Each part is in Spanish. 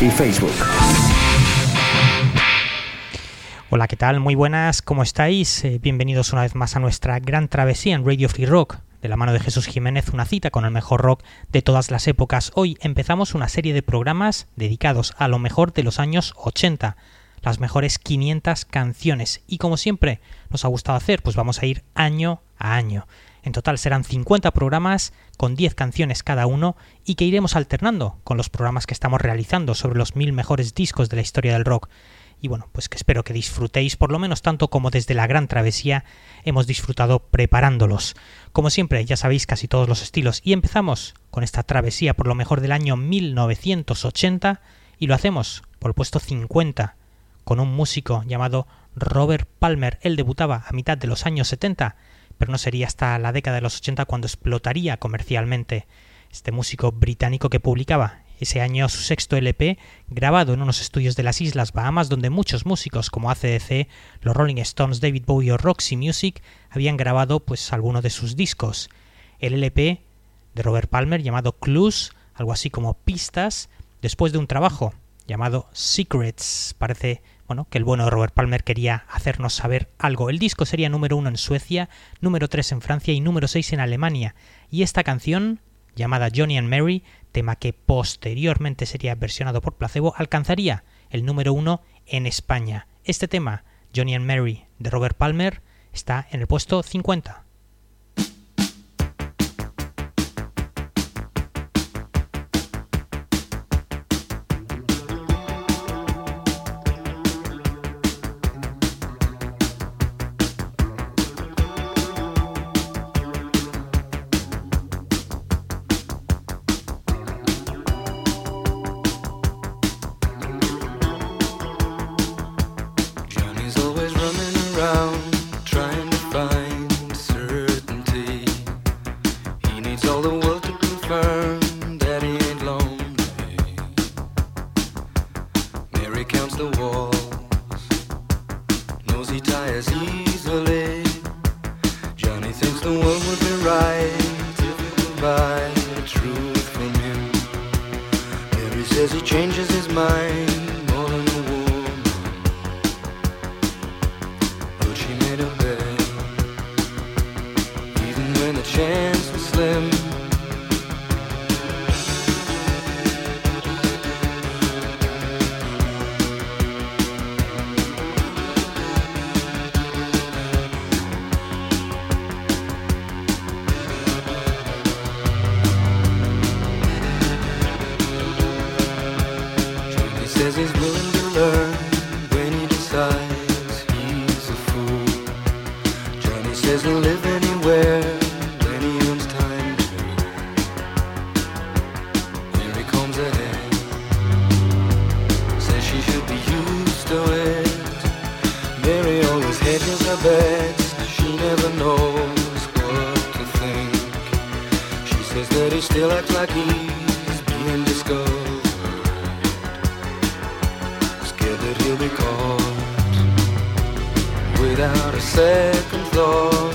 y Facebook. Hola, ¿qué tal? Muy buenas, ¿cómo estáis? Eh, bienvenidos una vez más a nuestra gran travesía en Radio Free Rock. De la mano de Jesús Jiménez, una cita con el mejor rock de todas las épocas. Hoy empezamos una serie de programas dedicados a lo mejor de los años 80 las mejores 500 canciones. Y como siempre nos ha gustado hacer, pues vamos a ir año a año. En total serán 50 programas con 10 canciones cada uno y que iremos alternando con los programas que estamos realizando sobre los mil mejores discos de la historia del rock. Y bueno, pues que espero que disfrutéis por lo menos tanto como desde la gran travesía hemos disfrutado preparándolos. Como siempre, ya sabéis casi todos los estilos y empezamos con esta travesía por lo mejor del año 1980 y lo hacemos por el puesto 50 con un músico llamado Robert Palmer. Él debutaba a mitad de los años 70, pero no sería hasta la década de los 80 cuando explotaría comercialmente. Este músico británico que publicaba ese año su sexto LP, grabado en unos estudios de las Islas Bahamas donde muchos músicos como ACDC, los Rolling Stones, David Bowie o Roxy Music habían grabado pues alguno de sus discos. El LP de Robert Palmer llamado Clues, algo así como pistas, después de un trabajo llamado Secrets. Parece bueno, que el bueno de Robert Palmer quería hacernos saber algo. El disco sería número uno en Suecia, número tres en Francia y número seis en Alemania. Y esta canción, llamada Johnny and Mary, tema que posteriormente sería versionado por Placebo, alcanzaría el número uno en España. Este tema, Johnny and Mary, de Robert Palmer, está en el puesto 50. Mary counts the wall.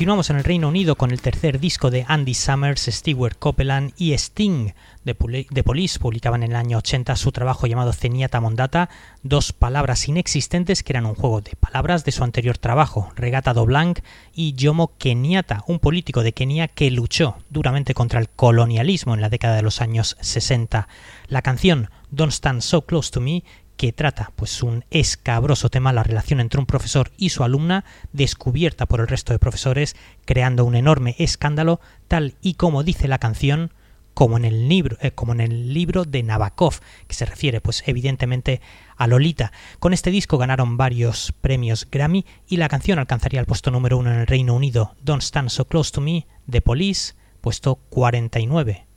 Continuamos en el Reino Unido con el tercer disco de Andy Summers, Stewart Copeland y Sting de, Police. Publicaban en el año 80 su trabajo llamado Ceniata Mondata, dos palabras inexistentes que eran un juego de palabras de su anterior trabajo, Regata do Blanc y Jomo Kenyatta, un político de Kenia que luchó duramente contra el colonialismo en la década de los años 60. La canción Don't Stand So Close to Me que trata pues un escabroso tema la relación entre un profesor y su alumna descubierta por el resto de profesores creando un enorme escándalo tal y como dice la canción como en el libro eh, como en el libro de Nabokov que se refiere pues evidentemente a Lolita. Con este disco ganaron varios premios Grammy y la canción alcanzaría el puesto número uno en el Reino Unido Don't Stand So Close to Me de Police puesto 49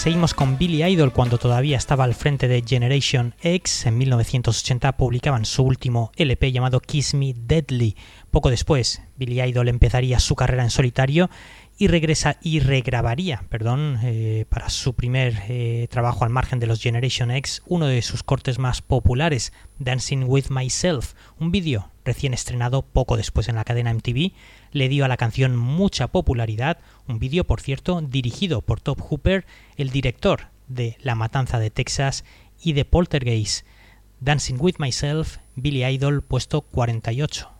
Seguimos con Billy Idol cuando todavía estaba al frente de Generation X. En 1980 publicaban su último LP llamado Kiss Me Deadly. Poco después, Billy Idol empezaría su carrera en solitario y, regresa, y regrabaría perdón, eh, para su primer eh, trabajo al margen de los Generation X uno de sus cortes más populares, Dancing with Myself, un vídeo recién estrenado poco después en la cadena MTV, le dio a la canción mucha popularidad, un vídeo por cierto dirigido por Top Hooper, el director de La Matanza de Texas y de Poltergeist. Dancing with Myself, Billy Idol, puesto 48.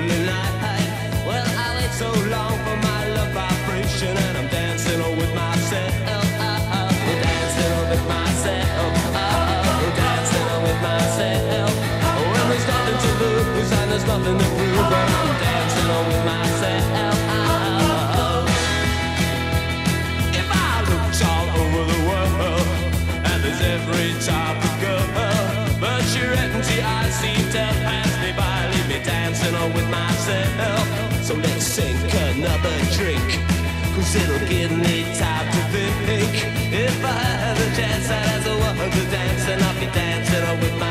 every of girl. But your empty eyes seem to pass me by, leave me dancing on with myself. So let's sink another drink, cause it'll give me time to think. If I had a chance, I'd ask a woman to dance, and I'll be dancing on with myself.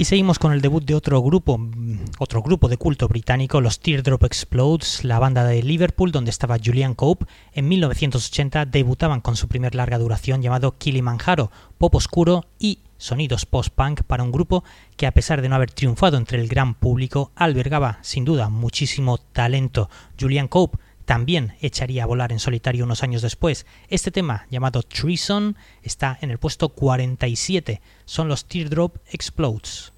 Y seguimos con el debut de otro grupo, otro grupo de culto británico, los Teardrop Explodes, la banda de Liverpool donde estaba Julian Cope. En 1980 debutaban con su primer larga duración llamado Kilimanjaro, pop oscuro y sonidos post-punk para un grupo que a pesar de no haber triunfado entre el gran público, albergaba sin duda muchísimo talento. Julian Cope también echaría a volar en solitario unos años después. Este tema, llamado Treason, está en el puesto 47. Son los Teardrop Explodes.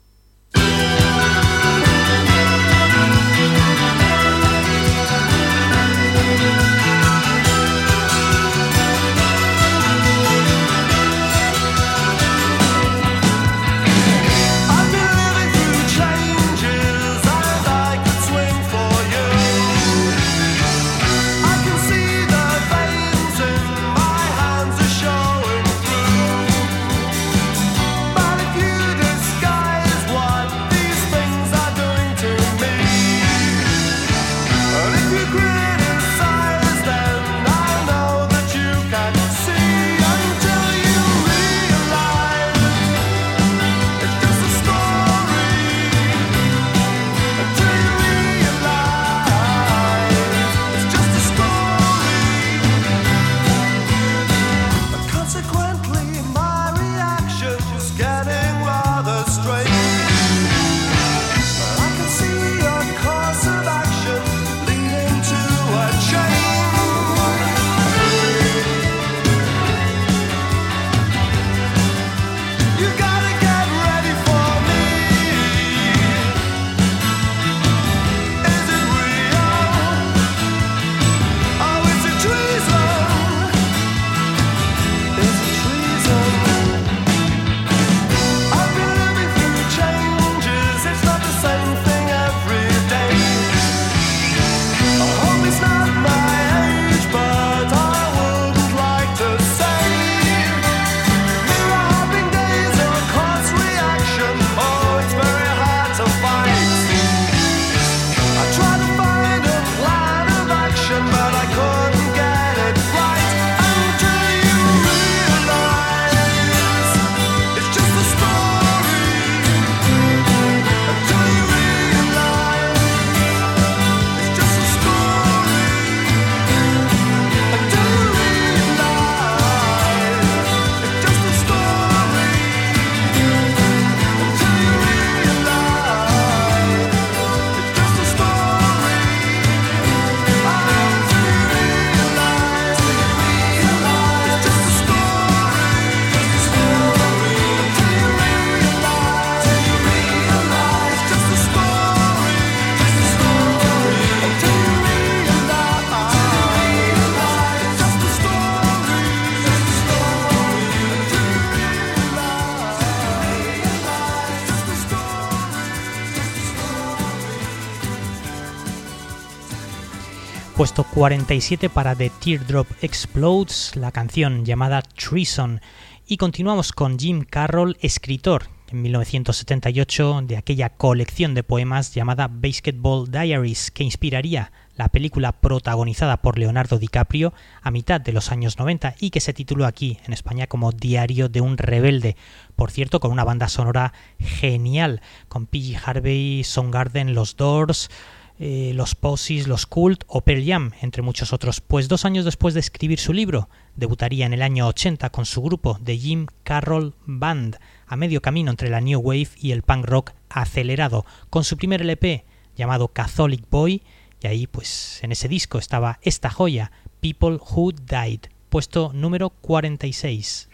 puesto 47 para The Teardrop Explodes, la canción llamada Treason. Y continuamos con Jim Carroll, escritor, en 1978 de aquella colección de poemas llamada Basketball Diaries, que inspiraría la película protagonizada por Leonardo DiCaprio a mitad de los años 90 y que se tituló aquí en España como Diario de un rebelde, por cierto con una banda sonora genial, con P. Harvey, Song Garden, Los Doors, eh, los Posies, los Cult o Pearl Jam, entre muchos otros, pues dos años después de escribir su libro, debutaría en el año 80 con su grupo, The Jim Carroll Band, a medio camino entre la New Wave y el punk rock acelerado, con su primer LP llamado Catholic Boy, y ahí pues en ese disco estaba esta joya, People Who Died, puesto número 46.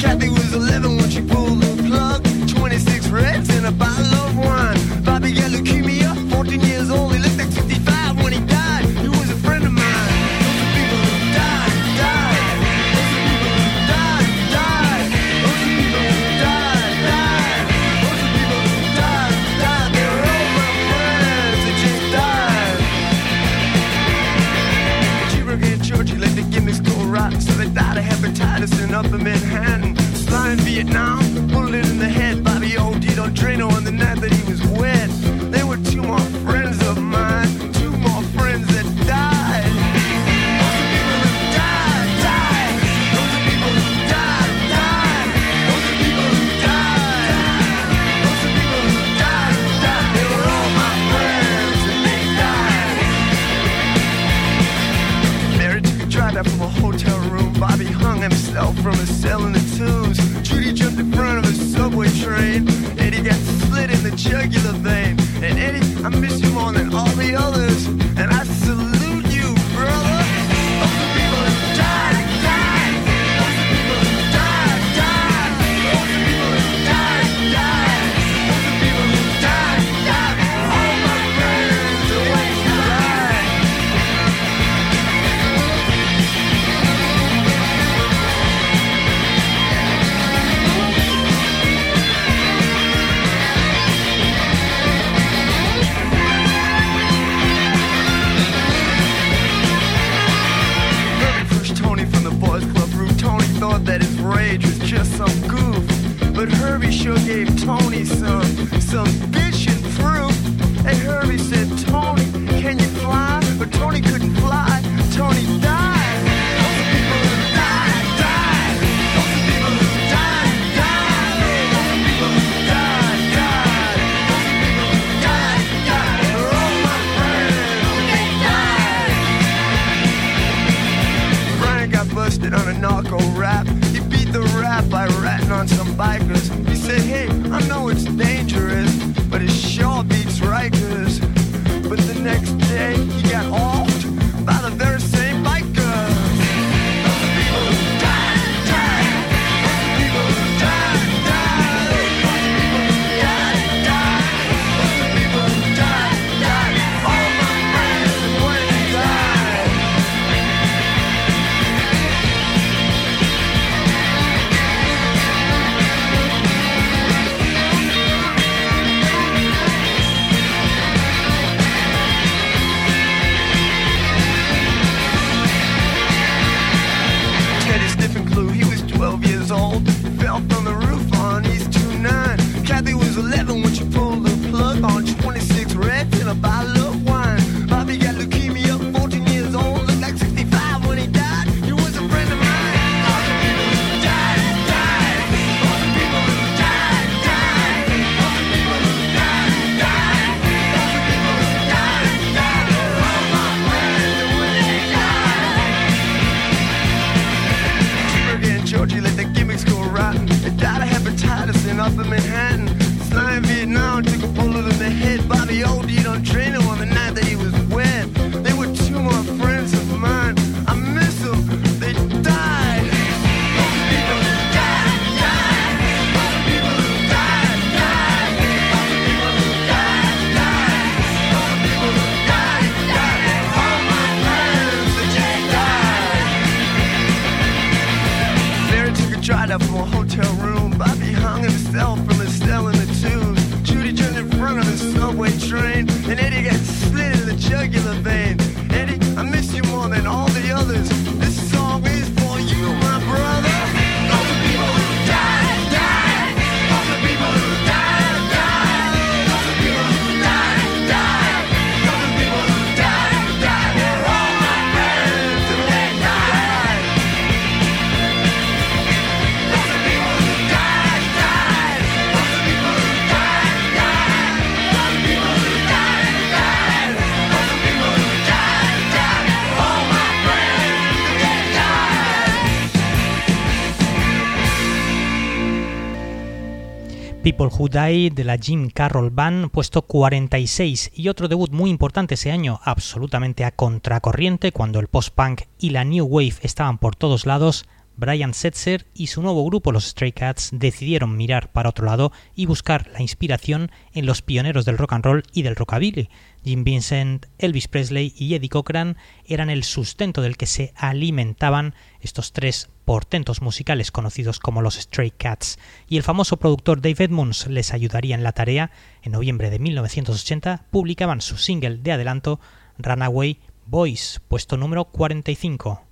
Kathy was 11 when she pulled People Who Die de la Jim Carroll Band, puesto 46, y otro debut muy importante ese año, absolutamente a contracorriente, cuando el post-punk y la new wave estaban por todos lados, Brian Setzer y su nuevo grupo, los Stray Cats, decidieron mirar para otro lado y buscar la inspiración en los pioneros del rock and roll y del rockabilly. Jim Vincent, Elvis Presley y Eddie Cochran eran el sustento del que se alimentaban estos tres portentos musicales conocidos como los Stray Cats, y el famoso productor Dave Edmunds les ayudaría en la tarea. En noviembre de 1980 publicaban su single de adelanto Runaway Boys, puesto número 45.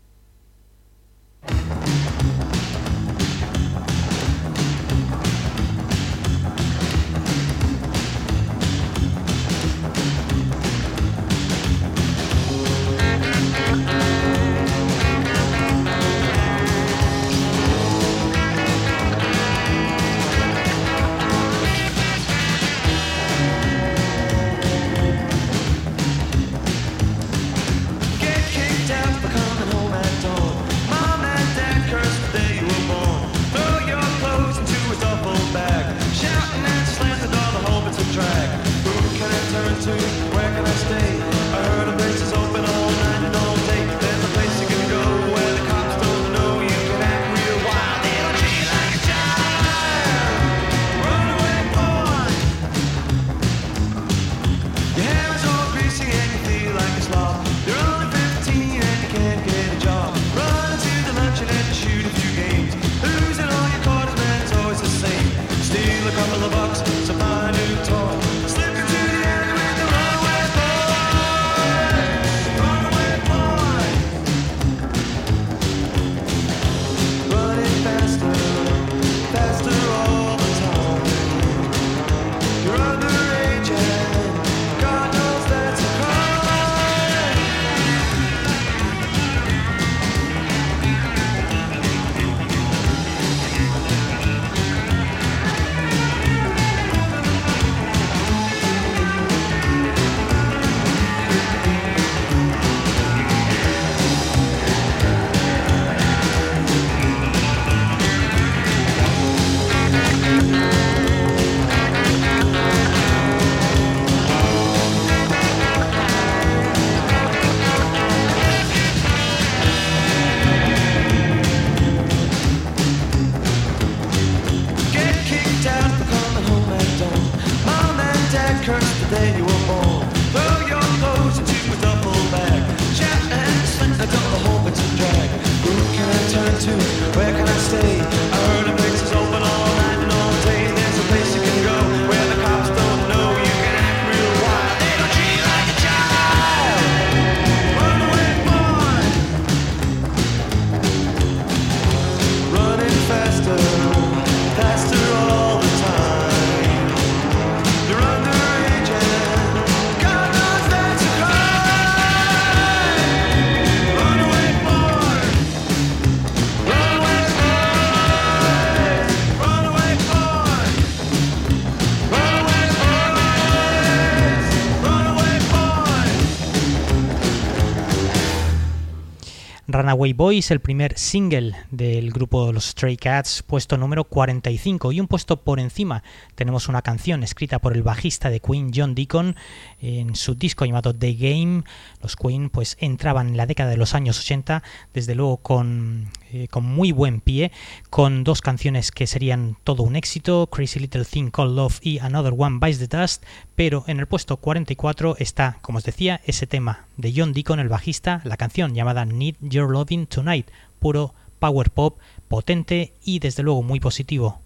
Runaway Boys, el primer single del grupo Los Stray Cats, puesto número 45 y un puesto por encima tenemos una canción escrita por el bajista de Queen John Deacon en su disco llamado The Game. Los Queen pues entraban en la década de los años 80 desde luego con, eh, con muy buen pie con dos canciones que serían todo un éxito, Crazy Little Thing Called Love y Another One Bites the Dust, pero en el puesto 44 está, como os decía, ese tema de John Deacon, el bajista, la canción llamada Need Your Loving Tonight, puro power pop, potente y desde luego muy positivo.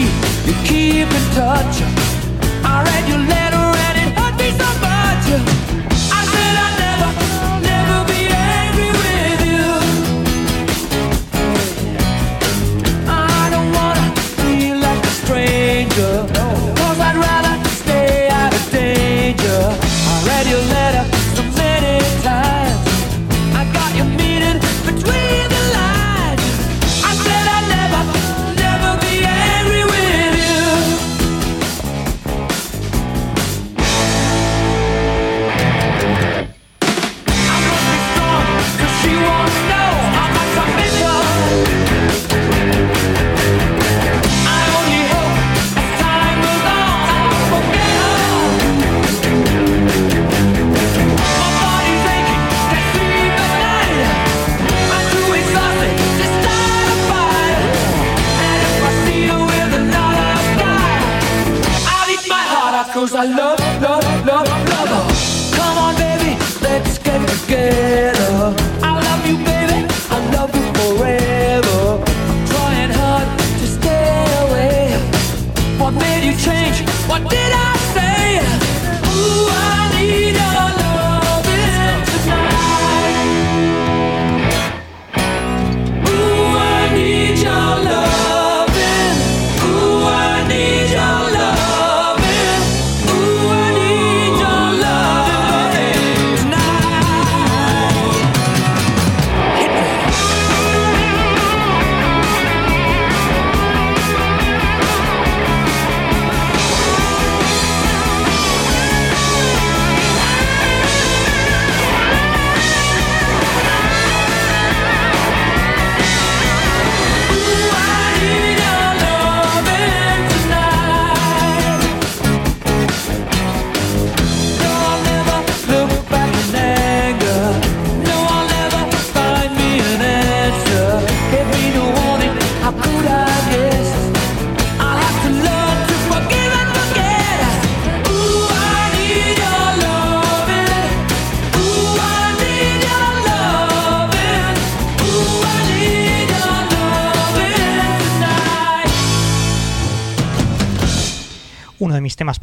You'd keep in touch. I read your letter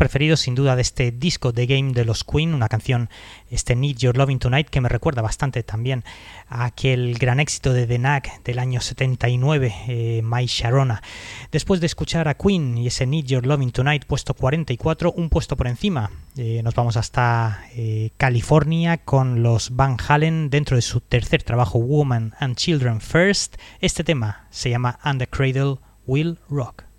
preferidos sin duda de este disco The Game de los Queen, una canción, este Need Your Loving Tonight, que me recuerda bastante también a aquel gran éxito de The Knack del año 79, eh, My Sharona. Después de escuchar a Queen y ese Need Your Loving Tonight, puesto 44, un puesto por encima, eh, nos vamos hasta eh, California con los Van Halen dentro de su tercer trabajo Woman and Children First. Este tema se llama And the Cradle Will Rock.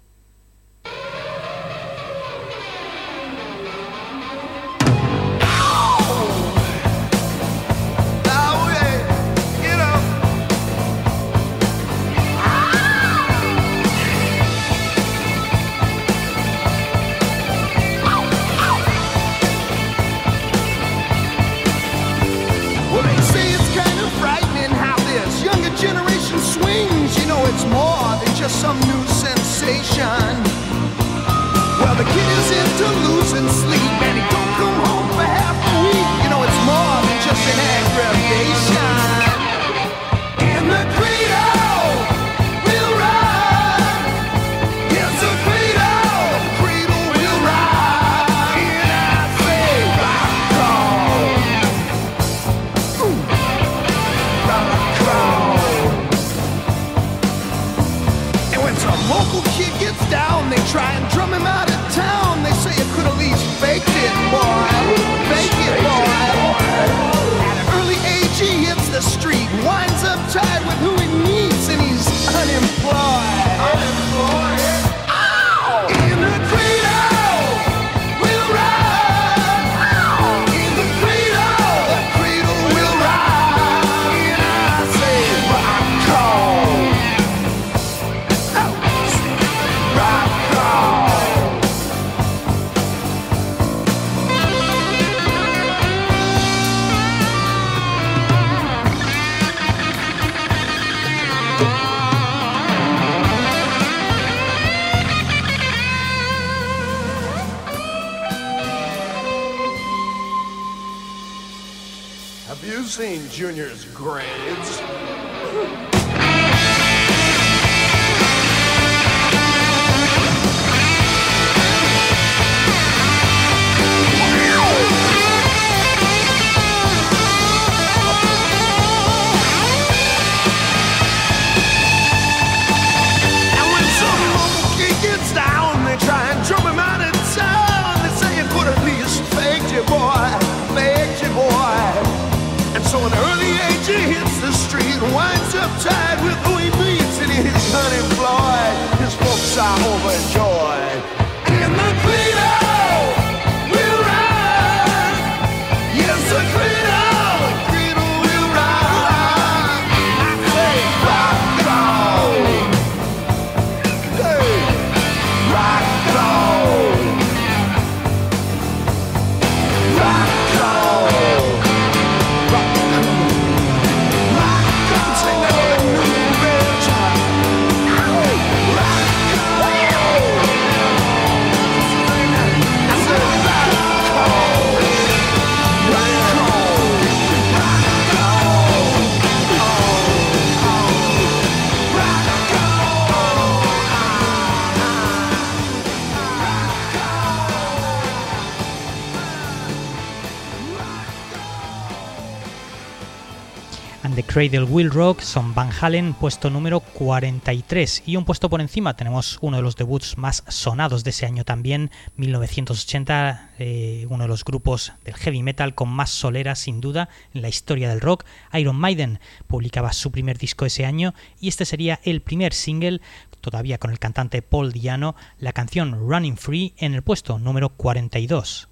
Cradle Will Rock son Van Halen, puesto número 43. Y un puesto por encima tenemos uno de los debuts más sonados de ese año también, 1980, eh, uno de los grupos del heavy metal con más solera sin duda en la historia del rock. Iron Maiden publicaba su primer disco ese año y este sería el primer single todavía con el cantante Paul Diano, la canción Running Free en el puesto número 42.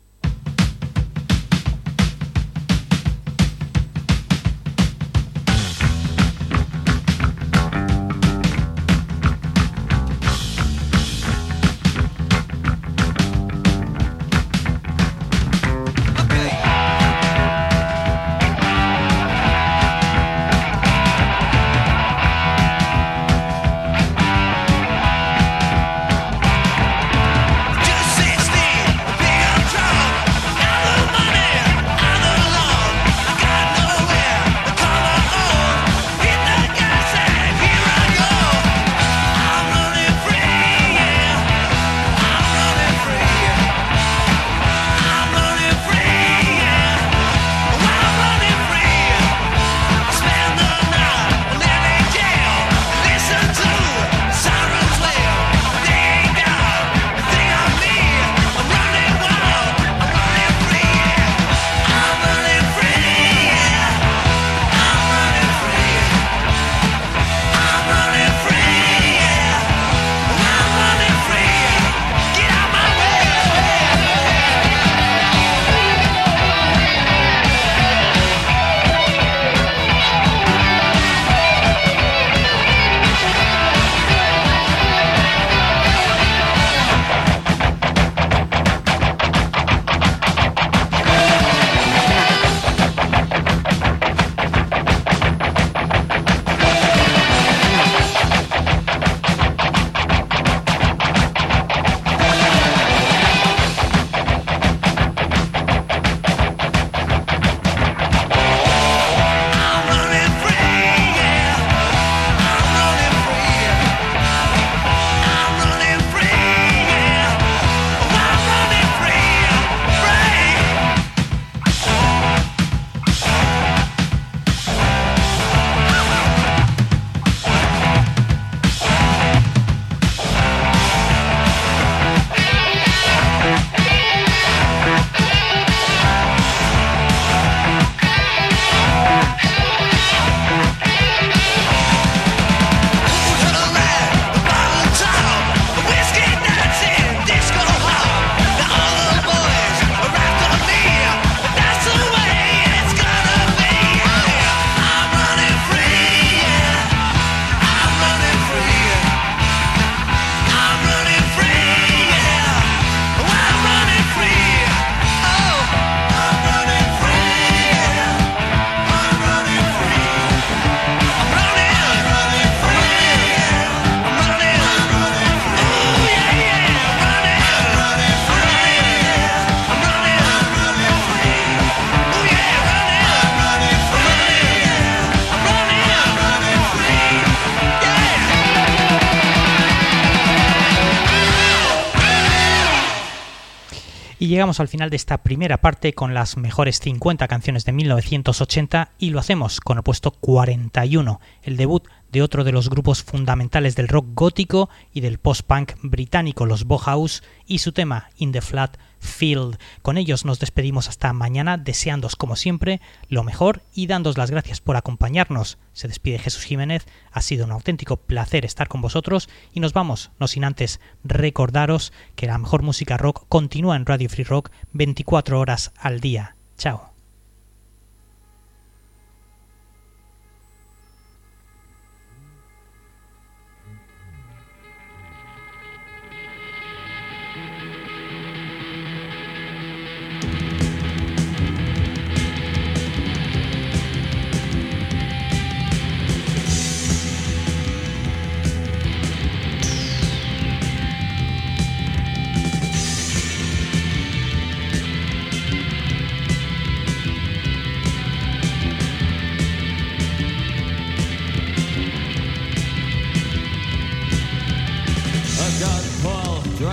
Llegamos al final de esta primera parte con las mejores 50 canciones de 1980 y lo hacemos con el puesto 41, el debut de otro de los grupos fundamentales del rock gótico y del post-punk británico, los Bauhaus, y su tema In the Flat Field. Con ellos nos despedimos hasta mañana, deseándos como siempre lo mejor y dándos las gracias por acompañarnos. Se despide Jesús Jiménez, ha sido un auténtico placer estar con vosotros y nos vamos, no sin antes recordaros que la mejor música rock continúa en Radio Free Rock 24 horas al día. Chao.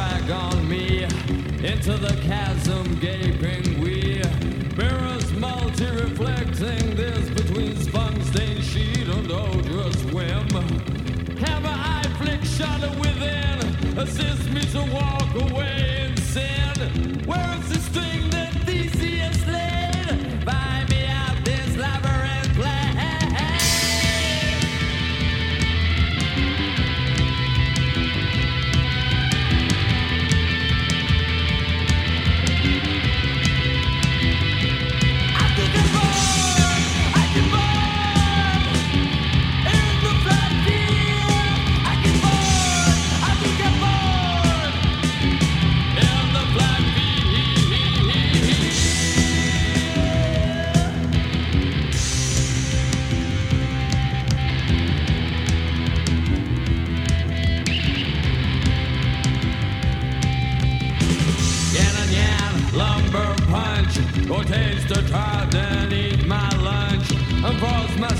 drag on me into the chasm gaping we mirrors multi reflecting this between sponge stained sheet and odorous whim. A eye flick shadow within assist me to walk away.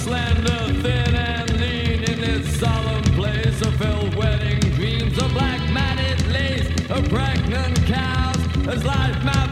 slender, thin and lean in this solemn place. A ill wedding dreams, a black matted lace, a pregnant cows, as life matters.